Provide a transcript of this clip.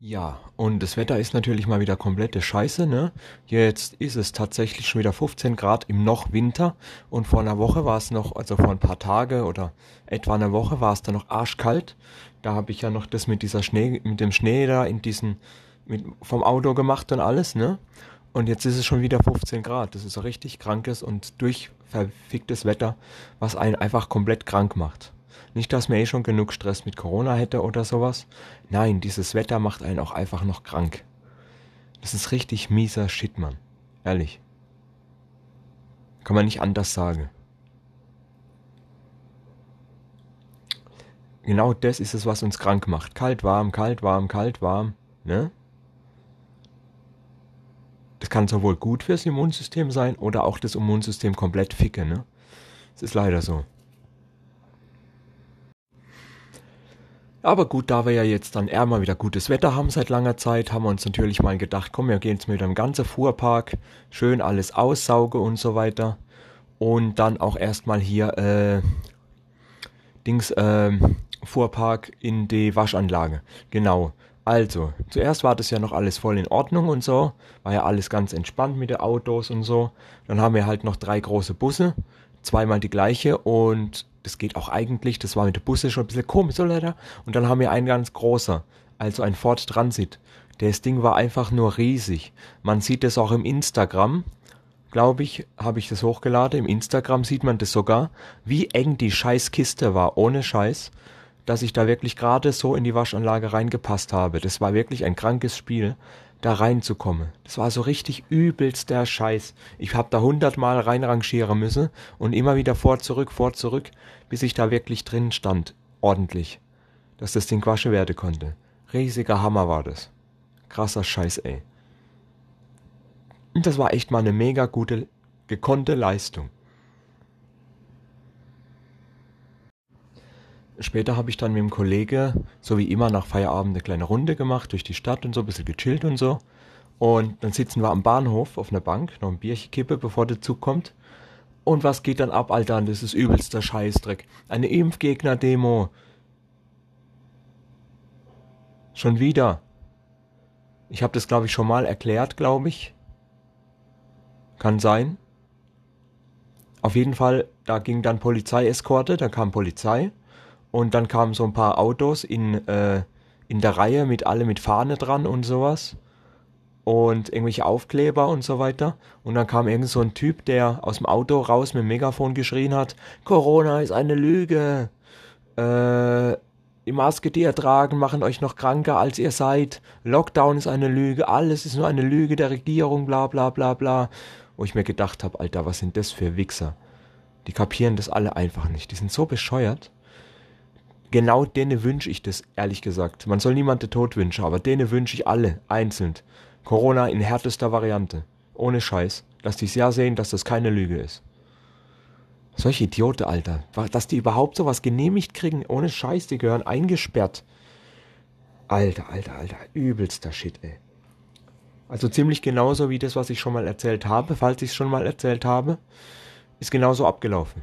Ja, und das Wetter ist natürlich mal wieder komplette Scheiße, ne? Jetzt ist es tatsächlich schon wieder 15 Grad im noch Winter und vor einer Woche war es noch, also vor ein paar Tage oder etwa einer Woche war es dann noch arschkalt. Da habe ich ja noch das mit dieser Schnee, mit dem Schnee da in diesen, mit, vom Auto gemacht und alles, ne? Und jetzt ist es schon wieder 15 Grad. Das ist richtig krankes und durchverficktes Wetter, was einen einfach komplett krank macht. Nicht, dass man eh schon genug Stress mit Corona hätte oder sowas. Nein, dieses Wetter macht einen auch einfach noch krank. Das ist richtig mieser Shit, Mann. Ehrlich. Kann man nicht anders sagen. Genau das ist es, was uns krank macht. Kalt, warm, kalt, warm, kalt, warm. Ne? Das kann sowohl gut fürs Immunsystem sein oder auch das Immunsystem komplett ficke, ne? Es ist leider so. Aber gut, da wir ja jetzt dann eher mal wieder gutes Wetter haben seit langer Zeit, haben wir uns natürlich mal gedacht, komm, wir gehen jetzt mit dem ganzen Fuhrpark, schön alles aussauge und so weiter. Und dann auch erstmal hier, äh, Dings, äh, Fuhrpark in die Waschanlage. Genau. Also, zuerst war das ja noch alles voll in Ordnung und so. War ja alles ganz entspannt mit den Autos und so. Dann haben wir halt noch drei große Busse. Zweimal die gleiche und das geht auch eigentlich. Das war mit den Busse schon ein bisschen komisch, so leider. Und dann haben wir einen ganz großer, also ein Ford Transit. Das Ding war einfach nur riesig. Man sieht es auch im Instagram, glaube ich, habe ich das hochgeladen. Im Instagram sieht man das sogar, wie eng die Scheißkiste war, ohne Scheiß, dass ich da wirklich gerade so in die Waschanlage reingepasst habe. Das war wirklich ein krankes Spiel da reinzukommen. Das war so richtig übelst der Scheiß. Ich hab da hundertmal reinrangieren müssen und immer wieder vor, zurück, vor, zurück, bis ich da wirklich drin stand. Ordentlich. Dass das Ding waschen werden konnte. Riesiger Hammer war das. Krasser Scheiß, ey. Und das war echt mal eine mega gute, gekonnte Leistung. Später habe ich dann mit dem Kollege, so wie immer, nach Feierabend eine kleine Runde gemacht durch die Stadt und so, ein bisschen gechillt und so. Und dann sitzen wir am Bahnhof auf einer Bank, noch ein Bierchen kippe, bevor der Zug kommt. Und was geht dann ab, Alter? Das ist übelster Scheißdreck. Eine Impfgegner-Demo. Schon wieder. Ich habe das, glaube ich, schon mal erklärt, glaube ich. Kann sein. Auf jeden Fall, da ging dann Polizeieskorte, da kam Polizei. Und dann kamen so ein paar Autos in, äh, in der Reihe mit alle mit Fahne dran und sowas. Und irgendwelche Aufkleber und so weiter. Und dann kam irgend so ein Typ, der aus dem Auto raus mit dem Megafon geschrien hat, Corona ist eine Lüge. Äh, die Maske, die ihr tragen, machen euch noch kranker, als ihr seid. Lockdown ist eine Lüge, alles ist nur eine Lüge der Regierung, bla bla bla bla. Wo ich mir gedacht habe, Alter, was sind das für Wichser? Die kapieren das alle einfach nicht. Die sind so bescheuert genau denen wünsche ich das, ehrlich gesagt. Man soll niemanden Tod wünschen, aber denen wünsche ich alle, einzeln. Corona in härtester Variante. Ohne Scheiß. Dass die ja sehen, dass das keine Lüge ist. Solche Idioten, Alter. Dass die überhaupt sowas genehmigt kriegen, ohne Scheiß, die gehören eingesperrt. Alter, alter, alter. Übelster Shit, ey. Also ziemlich genauso wie das, was ich schon mal erzählt habe, falls ich es schon mal erzählt habe, ist genauso abgelaufen.